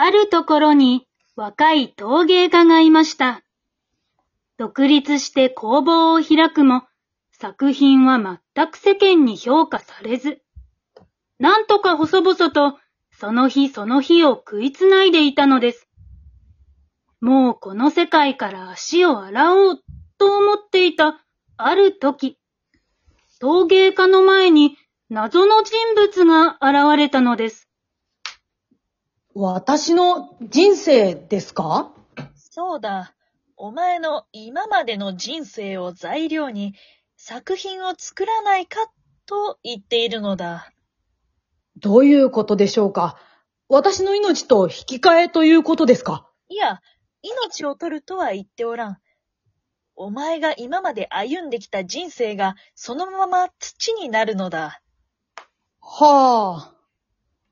あるところに若い陶芸家がいました。独立して工房を開くも、作品は全く世間に評価されず、なんとか細々とその日その日を食いつないでいたのです。もうこの世界から足を洗おうと思っていたある時、陶芸家の前に謎の人物が現れたのです。私の人生ですか？そうだ。お前の今までの人生を材料に作品を作らないかと言っているのだ。どういうことでしょうか？私の命と引き換えということですか？いや、命を取るとは言っておらん。お前が今まで歩んできた人生がそのまま土になるのだ。はあ。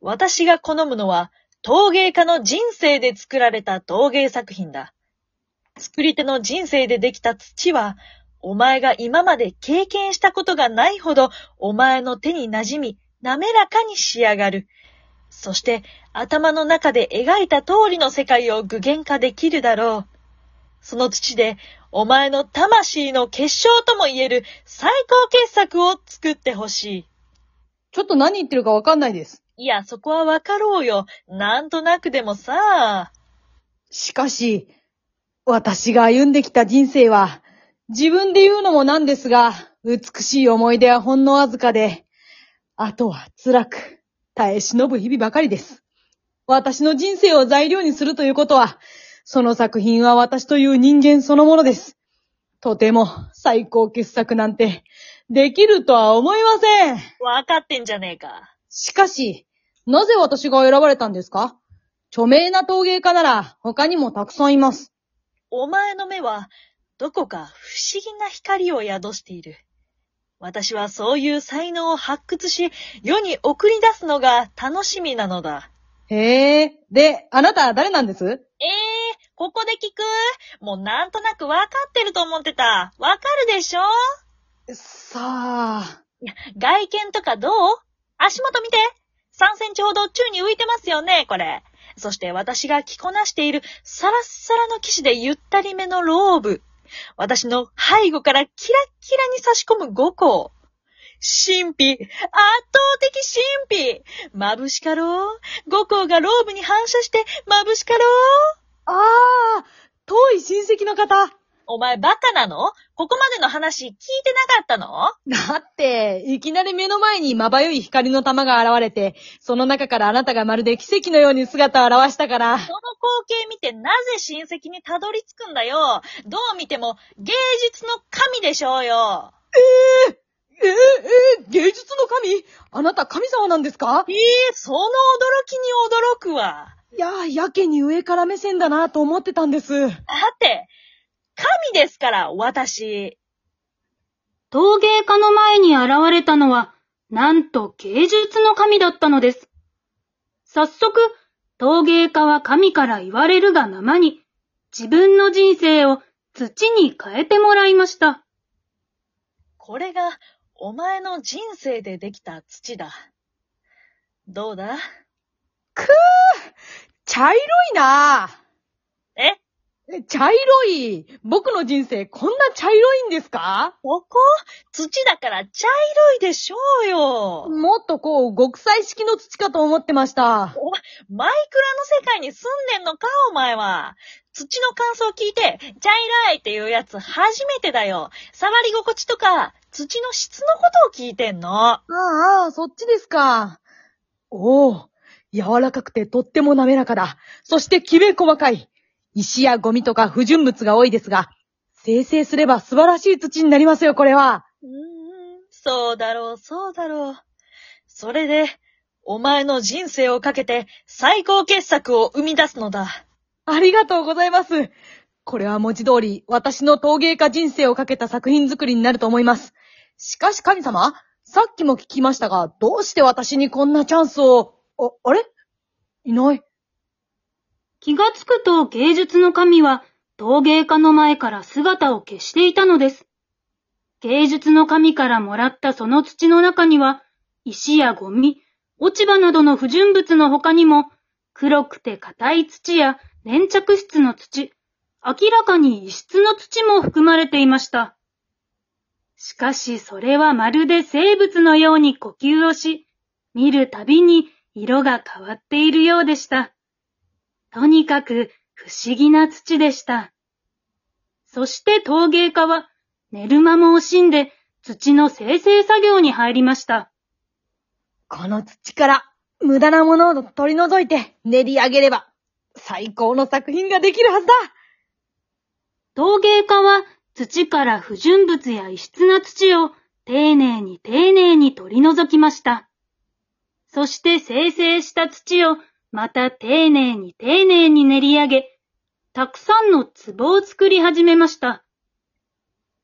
私が好むのは陶芸家の人生で作られた陶芸作品だ。作り手の人生でできた土は、お前が今まで経験したことがないほどお前の手に馴染み、滑らかに仕上がる。そして頭の中で描いた通りの世界を具現化できるだろう。その土でお前の魂の結晶とも言える最高傑作を作ってほしい。ちょっと何言ってるかわかんないです。いや、そこはわかろうよ。なんとなくでもさ。しかし、私が歩んできた人生は、自分で言うのもなんですが、美しい思い出はほんのわずかで、あとは辛く、耐え忍ぶ日々ばかりです。私の人生を材料にするということは、その作品は私という人間そのものです。とても最高傑作なんて、できるとは思いません。わかってんじゃねえか。しかし、なぜ私が選ばれたんですか？著名な陶芸家なら他にもたくさんいます。お前の目は、どこか不思議な光を宿している。私はそういう才能を発掘し、世に送り出すのが楽しみなのだ。へえ。で、あなたは誰なんです？ええー、ここで聞く？もうなんとなくわかってると思ってた。わかるでしょ？さあ。外見とかどう？足元見て !3 センチほど宙に浮いてますよね、これ。そして私が着こなしているサラッサラの騎士でゆったりめのローブ。私の背後からキラッキラに差し込む五光。神秘、圧倒的神秘眩しかろう五光がローブに反射して眩しかろうああ、遠い親戚の方。お前バカなの？ここまでの話聞いてなかったの？だって、いきなり目の前にまばゆい光の玉が現れて、その中からあなたがまるで奇跡のように姿を現したから。その光景見てなぜ親戚にたどり着くんだよ？どう見ても芸術の神でしょうよええええ芸術の神？あなた神様なんですか？ええその驚きに驚くわ。いや、やけに上から目線だなと思ってたんです。だって、神ですから、私。陶芸家の前に現れたのは、なんと芸術の神だったのです。早速、陶芸家は神から言われるがままに、自分の人生を土に変えてもらいました。これが、お前の人生でできた土だ。どうだ？茶色いなええ茶色い僕の人生こんな茶色いんですか？ここ？土だから茶色いでしょうよ。もっとこう、極彩式の土かと思ってました。マイクラの世界に住んでんのか、お前は。土の感想聞いて、茶色いっていうやつ初めてだよ。触り心地とか、土の質のことを聞いてんの。ああ、そっちですか。おお、柔らかくてとっても滑らかだ。そしてきめ細かい。石やゴミとか不純物が多いですが、生成すれば素晴らしい土になりますよ、これは。うーん、そうだろう、そうだろう。それで、お前の人生をかけて最高傑作を生み出すのだ。ありがとうございます。これは文字通り、私の陶芸家人生をかけた作品作りになると思います。しかし神様、さっきも聞きましたが、どうして私にこんなチャンスを、あ、あれ？いない。気がつくと芸術の神は陶芸家の前から姿を消していたのです。芸術の神からもらったその土の中には、石やゴミ、落ち葉などの不純物の他にも、黒くて硬い土や粘着質の土、明らかに異質の土も含まれていました。しかしそれはまるで生物のように呼吸をし、見るたびに色が変わっているようでした。とにかく不思議な土でした。そして陶芸家は寝る間も惜しんで土の生成作業に入りました。この土から無駄なものを取り除いて練り上げれば最高の作品ができるはずだ陶芸家は土から不純物や異質な土を丁寧に丁寧に取り除きました。そして生成した土をまた丁寧に丁寧に練り上げ、たくさんの壺を作り始めました。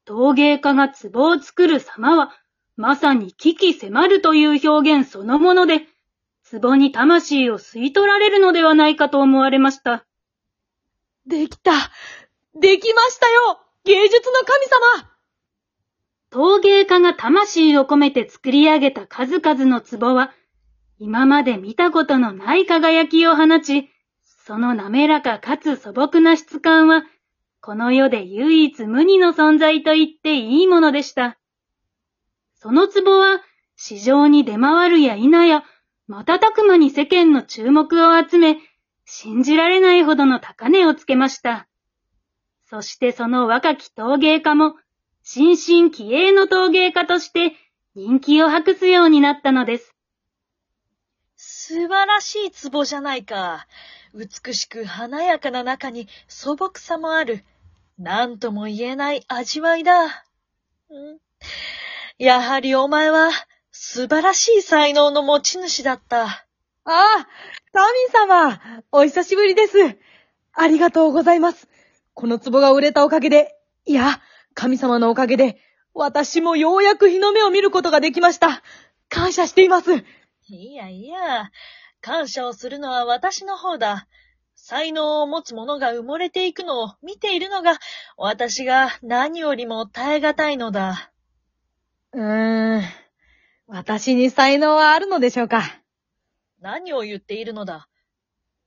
陶芸家が壺を作る様は、まさに危機迫るという表現そのもので、壺に魂を吸い取られるのではないかと思われました。できたできましたよ芸術の神様陶芸家が魂を込めて作り上げた数々の壺は、今まで見たことのない輝きを放ち、その滑らかかつ素朴な質感は、この世で唯一無二の存在と言っていいものでした。その壺は、市場に出回るや否や、瞬く間に世間の注目を集め、信じられないほどの高値をつけました。そしてその若き陶芸家も、新進気鋭の陶芸家として人気を博すようになったのです。素晴らしい壺じゃないか。美しく華やかな中に素朴さもある。なんとも言えない味わいだ。んやはりお前は素晴らしい才能の持ち主だった。ああ神様お久しぶりですありがとうございますこの壺が売れたおかげで、いや、神様のおかげで、私もようやく日の目を見ることができました感謝していますいやいや、感謝をするのは私の方だ。才能を持つ者が埋もれていくのを見ているのが、私が何よりも耐え難いのだ。うーん。私に才能はあるのでしょうか？何を言っているのだ。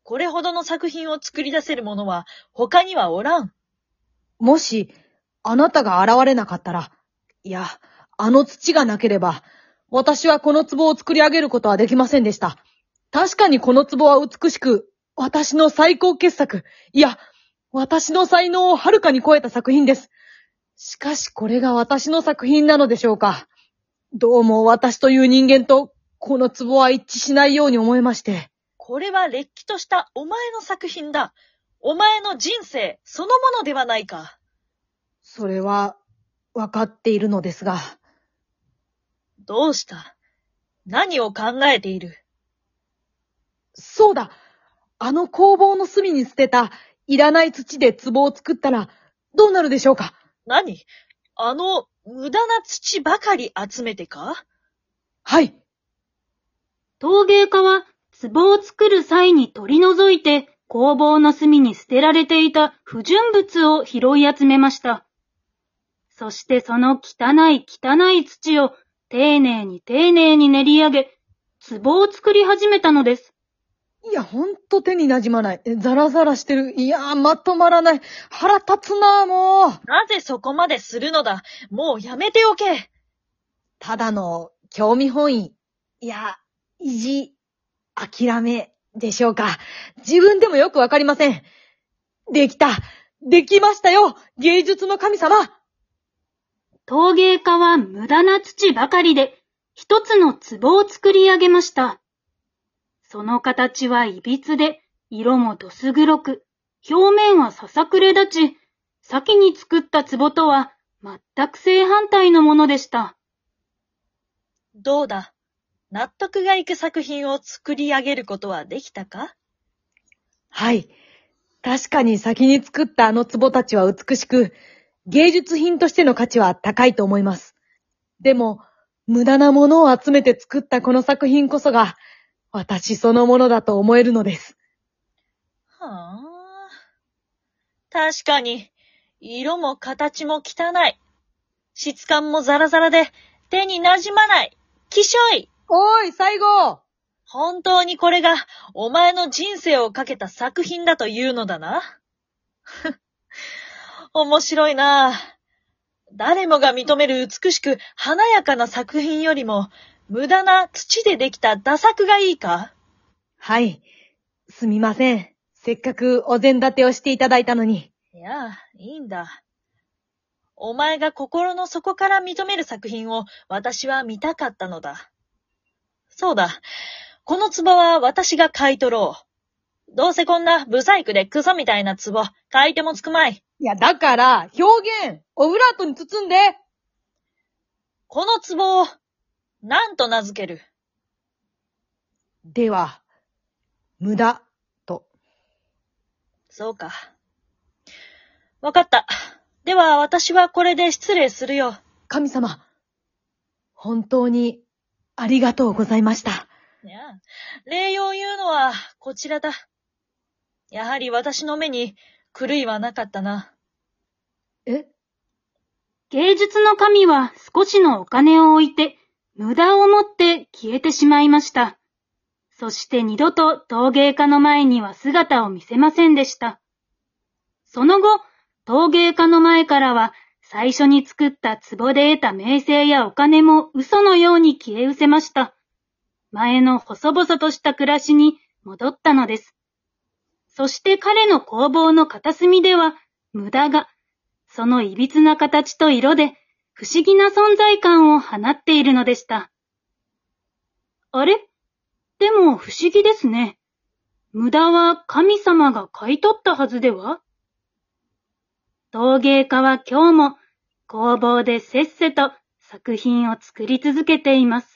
これほどの作品を作り出せる者は他にはおらん。もし、あなたが現れなかったら、いや、あの土がなければ、私はこの壺を作り上げることはできませんでした。確かにこの壺は美しく、私の最高傑作、いや、私の才能をはるかに超えた作品です。しかしこれが私の作品なのでしょうか。どうも私という人間と、この壺は一致しないように思えまして。これは劣気としたお前の作品だ。お前の人生そのものではないか。それは、わかっているのですが。どうした？何を考えている？そうだ。あの工房の隅に捨てた、いらない土で壺を作ったら、どうなるでしょうか？何？あの、無駄な土ばかり集めてか？はい。陶芸家は壺を作る際に取り除いて工房の隅に捨てられていた不純物を拾い集めました。そしてその汚い汚い土を丁寧に丁寧に練り上げ、壺を作り始めたのです。いや、ほんと手に馴染まない。えザラザラしてる。いやー、まとまらない。腹立つなー、もう。なぜそこまでするのだ？もうやめておけただの、興味本位。いや、意地、諦め、でしょうか。自分でもよくわかりません。できた。できましたよ芸術の神様陶芸家は無駄な土ばかりで一つの壺を作り上げました。その形はいびつで、色もどす黒く、表面はささくれ立ち、先に作った壺とは全く正反対のものでした。どうだ？納得がいく作品を作り上げることはできたか？はい。確かに先に作ったあの壺たちは美しく、芸術品としての価値は高いと思います。でも、無駄なものを集めて作ったこの作品こそが、私そのものだと思えるのです。はあ。確かに、色も形も汚い。質感もザラザラで、手に馴染まない。きしょい。おい、最後本当にこれがお前の人生をかけた作品だというのだな。面白いな誰もが認める美しく華やかな作品よりも、無駄な土でできた打作がいいか？はい。すみません。せっかくお膳立てをしていただいたのに。いや、いいんだ。お前が心の底から認める作品を私は見たかったのだ。そうだ。この壺は私が買い取ろう。どうせこんなブサイクでクソみたいな壺、買い手もつくまい。いや、だから、表現オブラートに包んでこの壺を、何と名付けるでは、無駄、と。そうか。わかった。では私はこれで失礼するよ。神様、本当にありがとうございました。いや、礼を言うのはこちらだ。やはり私の目に狂いはなかったな。え？芸術の神は少しのお金を置いて、無駄をもって消えてしまいました。そして二度と陶芸家の前には姿を見せませんでした。その後、陶芸家の前からは、最初に作った壺で得た名声やお金も嘘のように消え失せました。前の細々とした暮らしに戻ったのです。そして彼の工房の片隅では、無駄が、その歪な形と色で不思議な存在感を放っているのでした。あれ？でも不思議ですね。無駄は神様が買い取ったはずでは？陶芸家は今日も工房でせっせと作品を作り続けています。